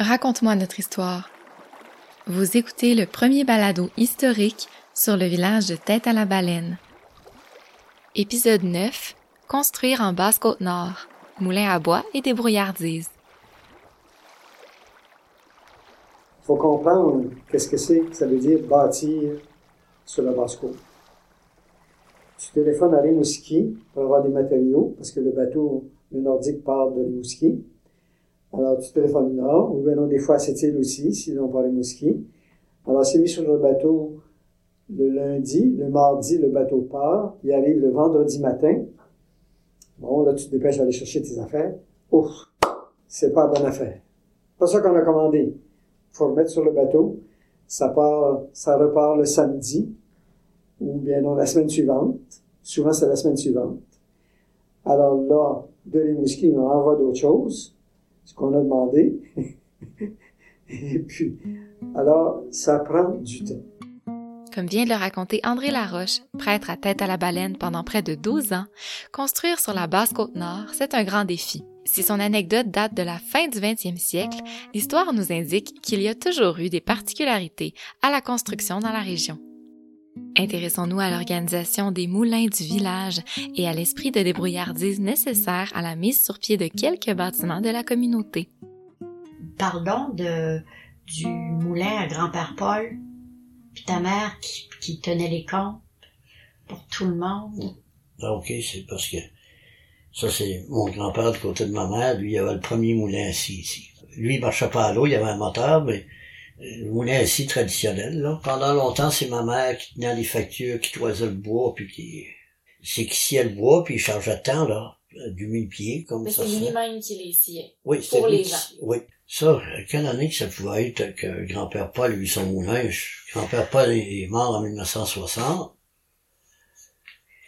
Raconte-moi notre histoire. Vous écoutez le premier balado historique sur le village de Tête à la Baleine. Épisode 9. Construire en Basse-Côte-Nord. Moulin à bois et débrouillardise. Il faut comprendre qu'est-ce que c'est que ça veut dire bâtir sur la basse-côte. Tu téléphones à Rimouski pour avoir des matériaux, parce que le bateau, le Nordique part de Rimouski. Alors, tu téléphones là, ou bien non, des fois à cette île aussi, sinon par Rimouski. Alors, c'est mis sur le bateau le lundi, le mardi, le bateau part, il arrive le vendredi matin. Bon, là, tu te dépêches d'aller chercher tes affaires. Ouf, c'est pas bonne affaire. Pas ça qu'on a commandé. Faut remettre sur le bateau. Ça part, ça repart le samedi, ou bien non, la semaine suivante. Souvent, c'est la semaine suivante. Alors là, de Rimouski, on envoie d'autres choses, ce qu'on a demandé. Et puis, alors, ça prend du temps. Comme vient de le raconter André Laroche, prêtre à tête à la baleine pendant près de 12 ans, construire sur la basse côte nord, c'est un grand défi. Si son anecdote date de la fin du 20e siècle, l'histoire nous indique qu'il y a toujours eu des particularités à la construction dans la région. Intéressons-nous à l'organisation des moulins du village et à l'esprit de débrouillardise nécessaire à la mise sur pied de quelques bâtiments de la communauté. Parlons de, du moulin à grand-père Paul, puis ta mère qui, qui tenait les comptes pour tout le monde? Ah, ok, c'est parce que ça, c'est mon grand-père du côté de ma mère. Lui, il avait le premier moulin assis ici. Lui, il marchait pas à l'eau, il avait un moteur, mais euh, le moulin assis traditionnel, là. Pendant longtemps, c'est ma mère qui tenait les factures, qui toisait le bois, puis qui, c'est qui sciait le bois, puis il chargeait de temps, là, du mille pieds, comme Mais ça c'est lui-même qui les sciait. Oui, pour les lui gens. Oui. Ça, quelle année que ça pouvait être que grand-père Paul eu son moulin? Grand-père Paul est mort en 1960.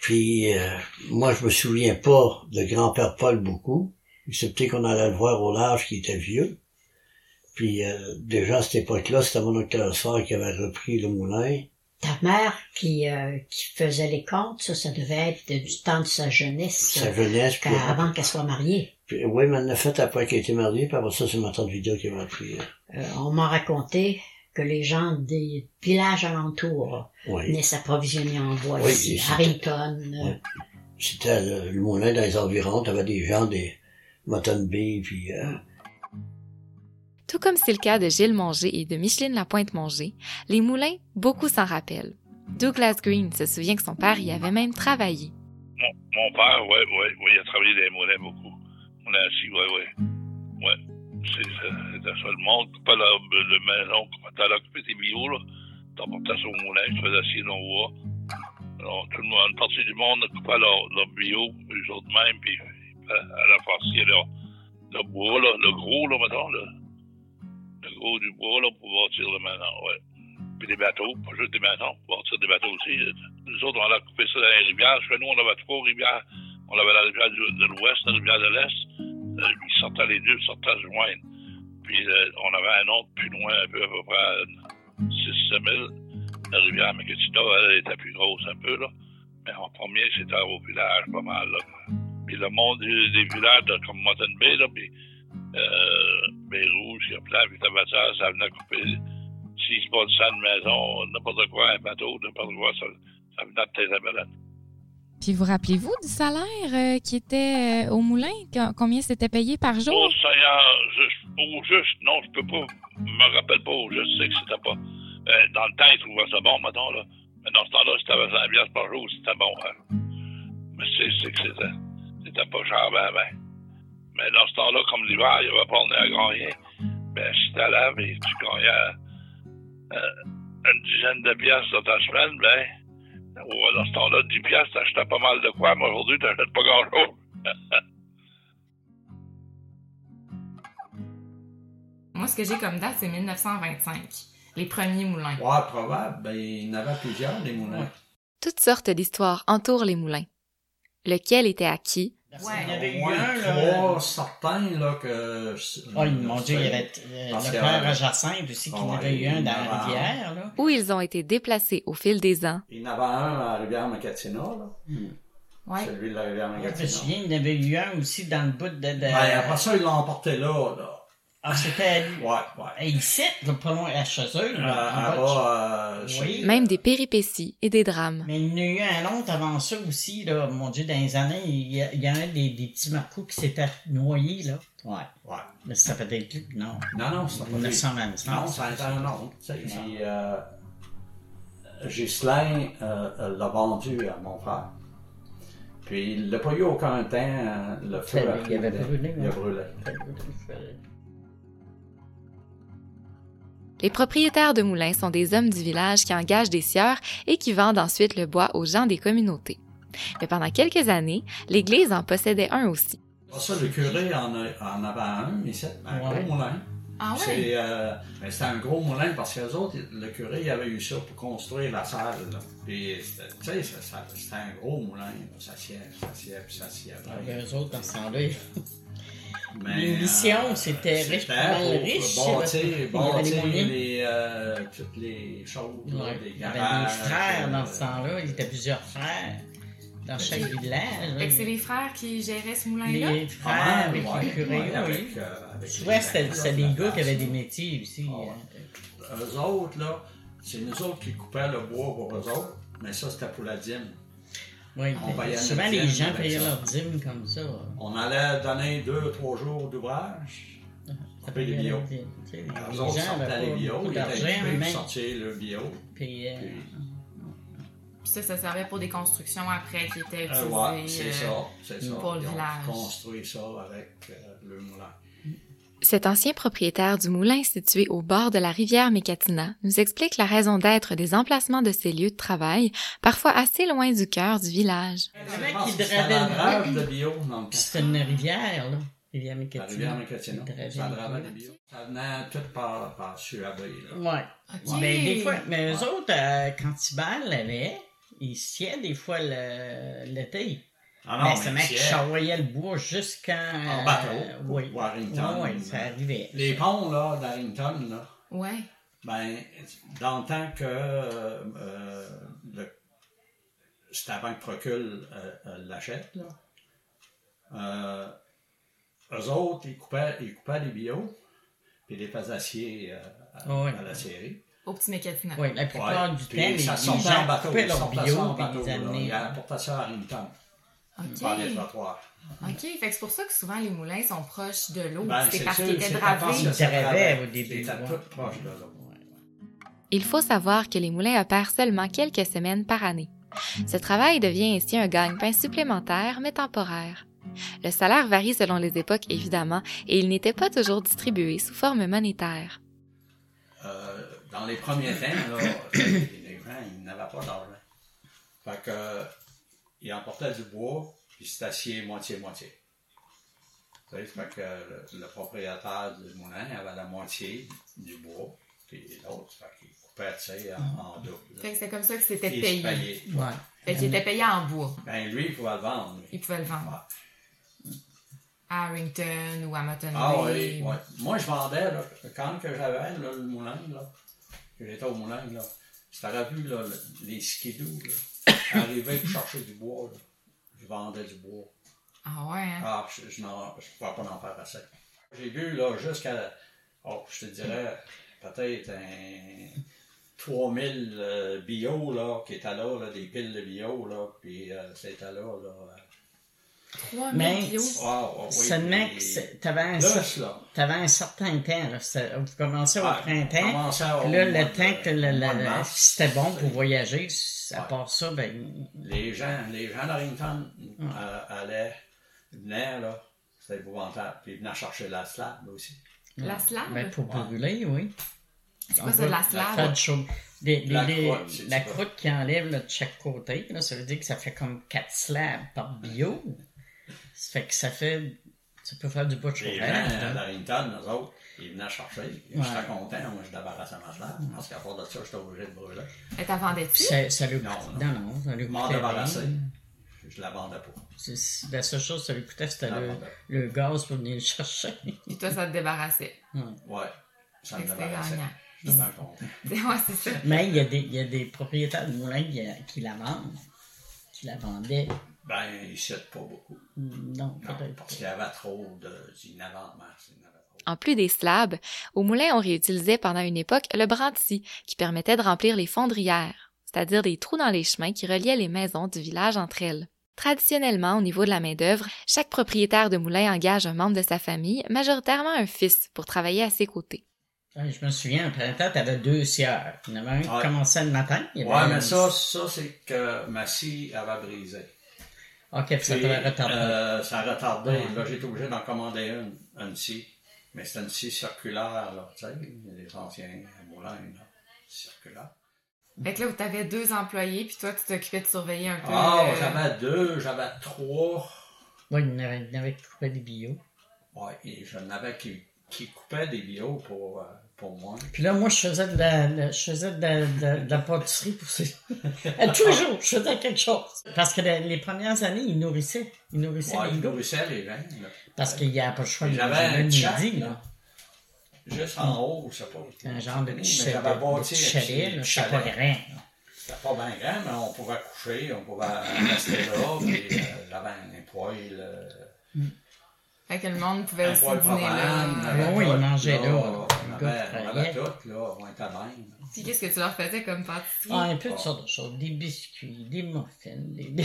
Puis, euh, moi, je me souviens pas de grand-père Paul beaucoup, excepté qu'on allait le voir au large qui était vieux. Puis, euh, déjà à cette époque-là, c'était mon oncle soir qui avait repris le moulin. Ta mère qui, euh, qui faisait les comptes, ça, ça devait être de- du temps de sa jeunesse, Sa jeunesse, puis, avant qu'elle soit mariée. puis- oui, mais elle l'a fait après qu'elle été mariée, puis après ça, c'est ma tante vidéo qui m'a pris. euh, Euh, on m'a raconté que les gens des villages alentours oui. venaient s'approvisionner en bois Oui, ici. Harrington. C'était le, le moulin dans les environs, t'avais des gens des Mutton Bay, puis euh, Tout comme c'est le cas de Gilles Monger et de Micheline Lapointe-Monger, les moulins, beaucoup s'en rappellent. Douglas Green se souvient que son père y avait même travaillé. Mon, père, oui, oui, oui, il a travaillé dans les moulins beaucoup. On assis, oui, oui. Oui. C'est ça. Le monde coupait leur de maison, t'allais occuper tes bio, là? T'emportais au moulin, tu faisais assis dans le bois. Alors, une partie du monde coupait leur, leur bio, eux autres mêmes, puis à, à la farcier leur, leur bois, là, le gros, là, le, du bois, là, pour bâtir le maison, ouais. Puis des bateaux, pas juste des maisons, pour bâtir des bateaux aussi. Nous autres, on a coupé ça dans les rivières. Chez nous, on avait trois rivières. On avait la rivière de l'ouest, la rivière de l'est. Euh, ils sortaient les deux, sortaient se joindre. Puis euh, on avait un autre plus loin, un peu, à peu près à 6-7 000. La rivière Méquetita, elle était plus grosse un peu, là. Mais en premier, c'était au village, pas mal, là. Puis le monde des, villages, comme Mutton Bay, là, puis euh, Bay Rouge, il y a plein, puis Tabassage, ça venait couper. S'il se passe ça une maison, n'importe quoi, un bateau, n'importe quoi, ça, ça venait de tes. Puis vous rappelez-vous du salaire euh, qui était euh, au moulin? Co- Combien c'était payé par jour? Au Seigneur, juste, au juste, non, je peux pas, je me rappelle pas au juste, c'est que c'était pas. euh, dans le temps, ils trouvaient ça bon, mettons, là. Mais dans ce temps-là, si t'avais 100 piastres par jour, c'était bon, hein. Mais c'est, c'est que c'était, c'était pas cher, ben, ben. Mais dans ce temps-là, comme l'hiver, il y avait pas on à gagner. Ben, si t'allais, mais tu gagnais euh, une dizaine de piastres dans ta semaine, ben, ouais, dans ce temps-là, 10 piastres, t'achetais pas mal de quoi, mais aujourd'hui, t'achètes pas grand-chose. Moi, ce que j'ai comme date, c'est 1925. Les premiers moulins. Ouais, probable. Ben, il y en avait plusieurs, des moulins. Toutes sortes d'histoires entourent les moulins. Lequel était à qui? Ouais. Il y avait eu un, là. trois certains, là, que... Oh, mon Dieu, il y avait euh, le à Jacinthe aussi, qui Ah en ouais, avait eu un dans la rivière, là. où ils ont été déplacés au fil des ans. Il y en avait un à la rivière Macatina, là. Ouais. Celui de la rivière Moi, je me Macatina. souviens, il y en avait eu un aussi dans le bout de... de... Ben, après ça, ils l'ont emporté là, là. Ah, c'était... Ouais, ouais. Et ici, pas loin à chez eux, Euh, là, en en bas euh, Oui. Même des péripéties et des drames. Mais il y en a eu un autre avant ça aussi, là. Mon Dieu, dans les années, il y, a, il y a un des, des petits marcous qui s'était noyé, là. Ouais. Ouais. Mais ça fait des trucs, non? Non, non, c'est pas lui. 1925. Non, ça a été un autre. tu sais, puis, euh, Ghislain euh, euh, l'a vendu à mon frère. Puis il n'a pas eu aucun temps, euh, le feu Il a avait brûlé, Il a ouais. brûlé. Les propriétaires de moulins sont des hommes du village qui engagent des sieurs et qui vendent ensuite le bois aux gens des communautés. Mais pendant quelques années, l'Église en possédait un aussi. Pour ça, le curé en, a, en avait un, ici, un Ouais. gros moulin. Ah ouais? C'est, euh, ben, c'était un gros moulin parce que les autres, le curé il avait eu ça pour construire la salle. Là. Puis, c'était- tu sais, c'était un gros moulin. là. Ça sied, ça sied, puis ça sied. Ah, eux autres, dans ce temps-là, Mais, Les missions, euh, c'était riche, riche, Bâtir, il y avait les bâtir les, euh, toutes les choses, Ouais. les Il y avait garages. des frères dans euh, ce temps-là. Il y avait plusieurs frères dans chaque Ok. village. Fait que c'est les frères qui géraient ce moulin-là? Les pas frères avec les curés, ouais, oui. avec, euh, avec Souvent, les c'était des gars qui avaient des métiers aussi. Ah ouais. hein. Eux autres, là, c'est nous autres qui coupaient le bois pour eux autres, mais ça, c'était pour la dîme. Oui, On payait souvent les gens payaient ça. leur dîme comme ça. On allait donner deux, trois jours d'ouvrage. Les bio. Tu sais, Les gens autres sortaient n'avaient les pas bio, ils étaient sortir le bio. Puis, euh, Puis, Puis ça, ça servait pour des constructions après qui étaient euh, utilisées. ouais, c'est euh, ça, c'est ça. pour le village. construit ça avec euh, le moulin. Cet ancien propriétaire du moulin situé au bord de la rivière Mécatina nous explique la raison d'être des emplacements de ces lieux de travail, parfois assez loin du cœur du village. C'était la une rivière, là. Rivière La Mécatina. rivière Mécatina. Ça dravait bio. Ça venait tout par, par Suabé, là. Ouais. Mais des fois, mais eux Ouais. autres, euh, quand Tibal l'avait, ils sciaient des fois le- l'été. Ah mais ce mec charroyait le bois jusqu'en... En bateau, euh, oui. Warrington. Ouais, ouais, ça arrivait. Les ponts, là, d'Arrington, là, Ouais. ben, dans le temps que euh, euh, le- c'était avant que Procule euh, euh, l'achète, là, euh, eux autres, ils coupaient, ils coupaient les bio, puis les faisaient acier euh, à, ouais. à la série. Au petit mécatina. Oui, la plupart Ouais, du temps, puis les, ça les sortait en gens bateau, coupaient ils leur bio en puis bateau, ils amenaient... Ils apportaient ça à Arrington, Ok. par les trottoirs. Ok. Fait que c'est pour ça que souvent les moulins sont proches de l'eau. Ben, c'est parce qu'ils étaient dravés. Ils au début, proche de l'eau. Il faut savoir que les moulins opèrent seulement quelques semaines par année. Ce travail devient ainsi un gagne-pain supplémentaire mais temporaire. Le salaire varie selon les époques évidemment et il n'était pas toujours distribué sous forme monétaire. Euh, dans les premiers temps, là, les gens, n'avaient pas d'argent. Fait que, ils emportaient du bois, puis c'était acier moitié-moitié. Tu sais, fait que le, le propriétaire du moulin avait la moitié du bois, puis l'autre, fait qu'il coupait, tu sais, en, en double. Fait que c'est comme ça que c'était il payé. payait. Ouais. Fait qu'il était payé en bois. Ben, lui, il pouvait le vendre. lui. Il pouvait le vendre. À Harrington ou à Mutton Ah Bay. oui, ouais. Moi, je vendais, là, quand que j'avais le moulin, là, que j'étais au moulin, là, si t'aurais vu là, le- les skidoo, là, arriver pour chercher du bois, là, je vendais du bois. Ah ouais, hein? Ah, je, je pouvais pas en faire assez. J'ai vu, là, jusqu'à, oh, je te dirais, peut-être un 3000 euh, bio, là, qui étaient là, là, des piles de bio, là, puis euh, c'était là, là. Euh, 3000 Mais- kilos. ah, ah, oui, Seulement que c'est- t'avais un, certain temps. Là. Vous commencez au Ouais, printemps. au Là, le de- temps que le, c'était bon pour voyager, à Ouais. part ça, ben, Les gens, les gens d'Arrington euh, allaient, venaient, là, c'était épouvantable, puis ils venaient chercher la slab aussi. La slab? ben, pour Ouais. brûler, oui. c'est quoi ça, de la slab? La les- croûte, la croûte qui enlève là, de chaque côté, là, ça veut dire que ça fait comme 4 slabs par bio. Ça fait que ça fait. Ça peut faire du bout de Les gens euh, hein. d'Arrington, eux autres, ils venaient chercher. Ouais. J'étais content, moi, je débarrassais ma slab, parce qu'à part de ça, j'étais obligé de brûler. Et t'as vendu Puis ça, ça lui Non, coûtait- non, non, ça lui Je m'en coûtait débarrassais. rien. je la vendais pas. C'est- La seule chose que ça lui coûtait, c'était le, le gaz pour venir le chercher. Puis toi, ça te débarrassait. Ouais, ça me débarrassait. content. Ouais, c'est ça. Mais il y, a des, il y a des propriétaires de moulins qui, qui la vendent. Qui la vendaient. Ben, ils chètent pas beaucoup. Non, parce qu'il y avait trop de... Il y en avait en masse, il y en avait trop. En plus des slabs, au moulin, on réutilisait pendant une époque le branti, qui permettait de remplir les fondrières, c'est-à-dire des trous dans les chemins qui reliaient les maisons du village entre elles. Traditionnellement, au niveau de la main-d'œuvre, chaque propriétaire de moulin engage un membre de sa famille, majoritairement un fils, pour travailler à ses côtés. Je me souviens, au printemps, t'avais deux sieurs. Il y en avait un qui Ouais. commençait le matin. un- mais ça, ça c'est que ma scie avait brisé. Ok, puis ça t'avait retardé. euh, ça a retardé. Ouais. Là, j'ai été obligé d'en commander une, une scie. Mais c'était une scie circulaire, là, tu sais, les anciens moulins, là, circulaire. Fait que là, t'avais deux employés, puis toi, tu t'occupais de surveiller un peu. Ah, euh, j'avais deux, j'avais trois. Ouais, il y en avait, qui coupaient des bio. Ouais, et j'en avais qui, qui coupaient des bio pour, euh, pour moi. Puis là, moi, je faisais de la, de- je faisais de la, de, de la pâtisserie pour ces... Tous les jours, je faisais quelque chose. Parce que les, les premières années, ils nourrissaient. Ils nourrissaient Ouais, les ils nourrissaient les vins, là. Parce qu'il n'y a pas le choix de J'avais manger un le chat, midi, là. là. Juste en haut, je sais pas. Un genre de petit j'avais chalet, de bâti chalet, petit là, c'était pas grand. C'était pas bien grand, mais on pouvait coucher, on pouvait rester là, puis euh, j'avais un poêle. euh, Fait que le monde pouvait aussi dîner là. Ah oui, ils mangeaient là. On Le avait, gars on travaillait. avait tout, là, on était bien. Puis qu'est-ce que tu leur faisais comme pâtisserie? Ah, un peu de sortes de choses. Des biscuits, des muffins, des...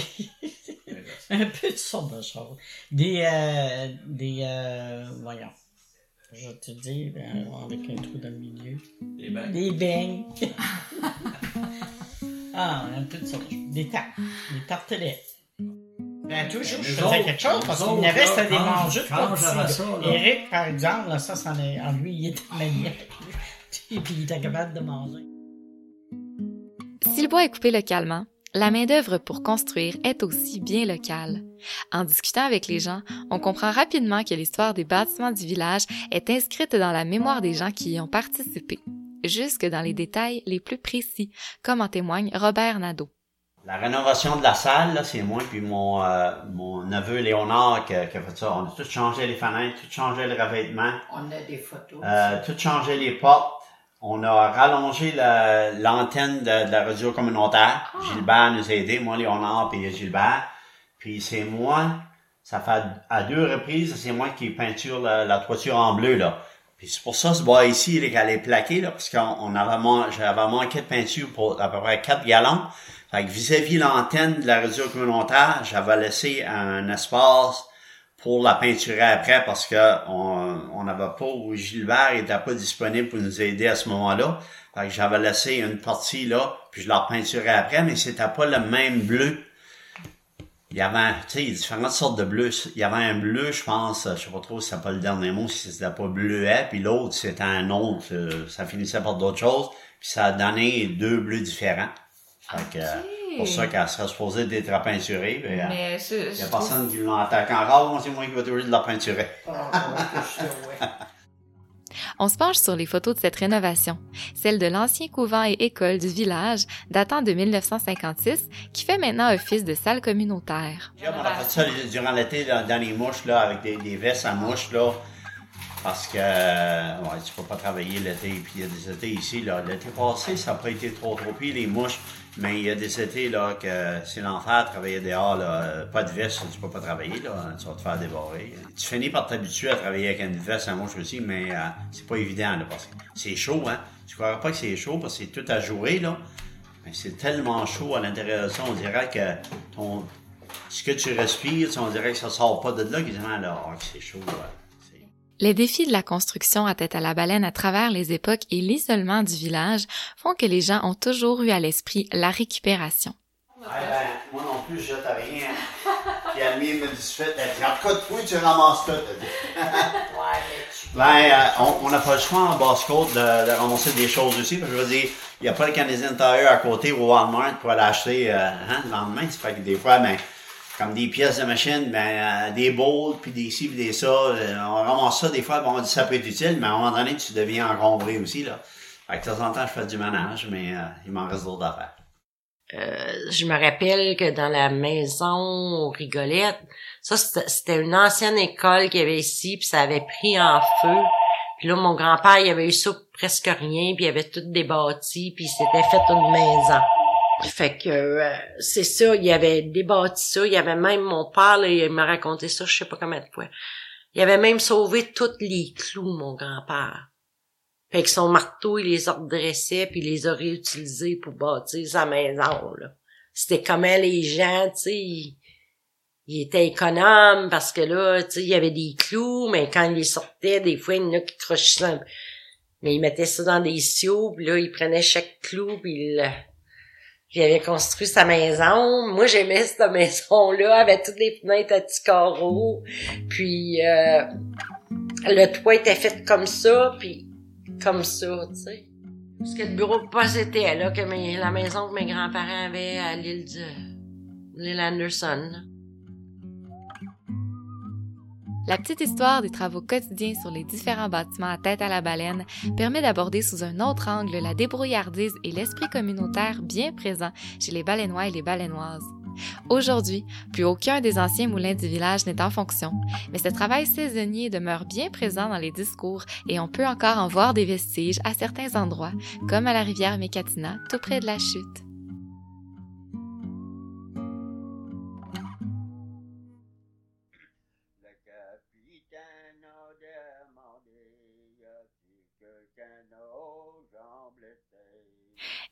un peu de sortes de choses. Des, euh, des, euh, voyons. Je vais te dire, euh, avec un trou dans le milieu. Des beignes. Des beignes. ah, un peu de sortes de choses. Des tartes. Des tartelettes. Ben, toujours, je Nous faisais quelque chose parce qu'il des ça. Eric, par exemple, là, ça, est, en lui, il était maniaque. Et puis, il était capable de manger. Si le bois est coupé localement, la main-d'œuvre pour construire est aussi bien locale. En discutant avec les gens, on comprend rapidement que l'histoire des bâtiments du village est inscrite dans la mémoire des gens qui y ont participé, jusque dans les détails les plus précis, comme en témoigne Robert Nadeau. La rénovation de la salle, là, c'est moi puis mon, euh, mon neveu Léonard qui, a qui a fait ça. On a tout changé les fenêtres, tout changé le revêtement, On a des photos. euh, tout changé les portes. On a rallongé la- l'antenne de, de la radio communautaire. Gilbert nous a aidés, moi, Léonard puis Gilbert. Puis c'est moi, ça fait à deux reprises, c'est moi qui peinture la, la toiture en bleu, là. C'est pour ça, ce bois ici, il est est plaqué, là, parce qu'on on avait, j'avais manqué de peinture pour à peu près 4 gallons. Fait que vis-à-vis l'antenne de la radio communautaire, j'avais laissé un espace pour la peinturer après parce que on on n'avait pas ou Gilbert était pas disponible pour nous aider à ce moment-là. Fait que j'avais laissé une partie là, puis je la repeinturais après, mais c'était pas le même bleu. Il y avait, tu sais, différentes sortes de bleus. Il y avait un bleu, je pense, je sais pas trop si c'était pas le dernier mot, si c'était pas bleuet, puis l'autre c'était un autre, euh, ça finissait par d'autres choses, puis ça a donné deux bleus différents. Fait que, euh, pour ça qu'elle serait supposée d'être euh, Mais il y je a trouve- personne qui l'attaque encore, moi c'est moi qui vais toujours de la peinturer. On se penche sur les photos de cette rénovation, celle de l'ancien couvent et école du village datant de 1956 qui fait maintenant office de salle communautaire. On a fait ça durant l'été dans les mouches, là, avec des vestes à mouches, là. Parce que, tu peux pas travailler l'été. Puis il y a des étés ici. L'été passé, ça n'a pas été trop trop pire, les mouches. Mais il y a des étés, là, que c'est l'enfer de travailler dehors, là. Pas de veste, tu peux pas travailler, là. Tu vas te faire dévorer. Tu finis par t'habituer à travailler avec une veste à mouche aussi, mais euh, c'est pas évident, là, parce que c'est chaud, hein. Tu croiras pas que c'est chaud, parce que c'est tout à jouer, là. Mais c'est tellement chaud à l'intérieur de ça, on dirait que ton, ce que tu respires, on dirait que ça sort pas de là, là. Ah, c'est chaud. Les défis de la construction à tête à la baleine à travers les époques et l'isolement du village font que les gens ont toujours eu à l'esprit la récupération. Ah ben, moi non plus, je jette rien. Puis Almir me dit, fait, elle dit, en tout cas, toi, tu ramasses tout. Ben, euh, on on n'a pas le choix en basse-côte de, de ramasser des choses aussi. Parce que je veux dire, il n'y a pas le Canadian Tire à côté au Walmart pour aller acheter euh, hein, le lendemain. Ça fait que des fois, ben, comme des pièces de machine, ben, euh, des bowls, puis des ci, puis des ça. euh, on ramasse ça des fois, bon, on dit ça peut être utile, mais à un moment donné, tu deviens encombré aussi. Là. Fait que de temps en temps, je fais du ménage, mais euh, il m'en reste d'autres affaires. euh, je me rappelle que dans la maison aux rigolettes, ça c'était une ancienne école qu'il y avait ici, puis ça avait pris en feu. Puis là, mon grand-père, il avait eu ça presque rien, puis il avait tout débâti, puis il s'était fait une maison. Fait que euh, c'est ça, il avait débâti ça, il y avait même mon père, là, il m'a raconté ça, je sais pas combien de fois. Il avait même sauvé tous les clous, mon grand-père. Fait que son marteau, il les redressait puis il les a réutilisés pour bâtir sa maison, là. C'était comment les gens, tu sais, ils, étaient économes parce que là, tu il y avait des clous, mais quand ils les sortaient, des fois, il y en a qui crochaient Mais ils mettaient ça dans des sioux, puis là, ils prenaient chaque clou, puis il, avait construit sa maison. Moi, j'aimais cette maison-là, avec toutes les fenêtres à petits carreaux. Puis, euh, le toit était fait comme ça, puis comme ça, tu sais. Parce que le bureau de poste était là, que la maison que mes grands-parents avaient à l'île de l'île Anderson. La petite histoire des travaux quotidiens sur les différents bâtiments à tête à la baleine permet d'aborder sous un autre angle la débrouillardise et l'esprit communautaire bien présent chez les baleinois et les baleinoises. Aujourd'hui, plus aucun des anciens moulins du village n'est en fonction, mais ce travail saisonnier demeure bien présent dans les discours et on peut encore en voir des vestiges à certains endroits, comme à la rivière Mécatina, tout près de la chute.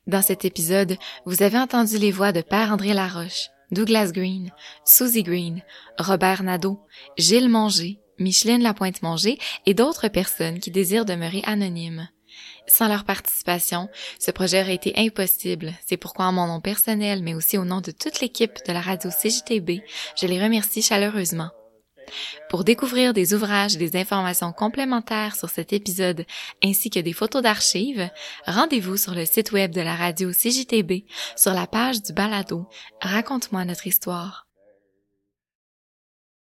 Dans cet épisode, vous avez entendu les voix de Père André Laroche, Douglas Green, Susie Green, Robert Nadeau, Gilles Manger, Micheline Lapointe-Manger et d'autres personnes qui désirent demeurer anonymes. Sans leur participation, ce projet aurait été impossible. C'est pourquoi en mon nom personnel, mais aussi au nom de toute l'équipe de la radio CJTB, je les remercie chaleureusement. Pour découvrir des ouvrages et des informations complémentaires sur cet épisode ainsi que des photos d'archives, rendez-vous sur le site web de la radio CJTB sur la page du balado Raconte-moi notre histoire.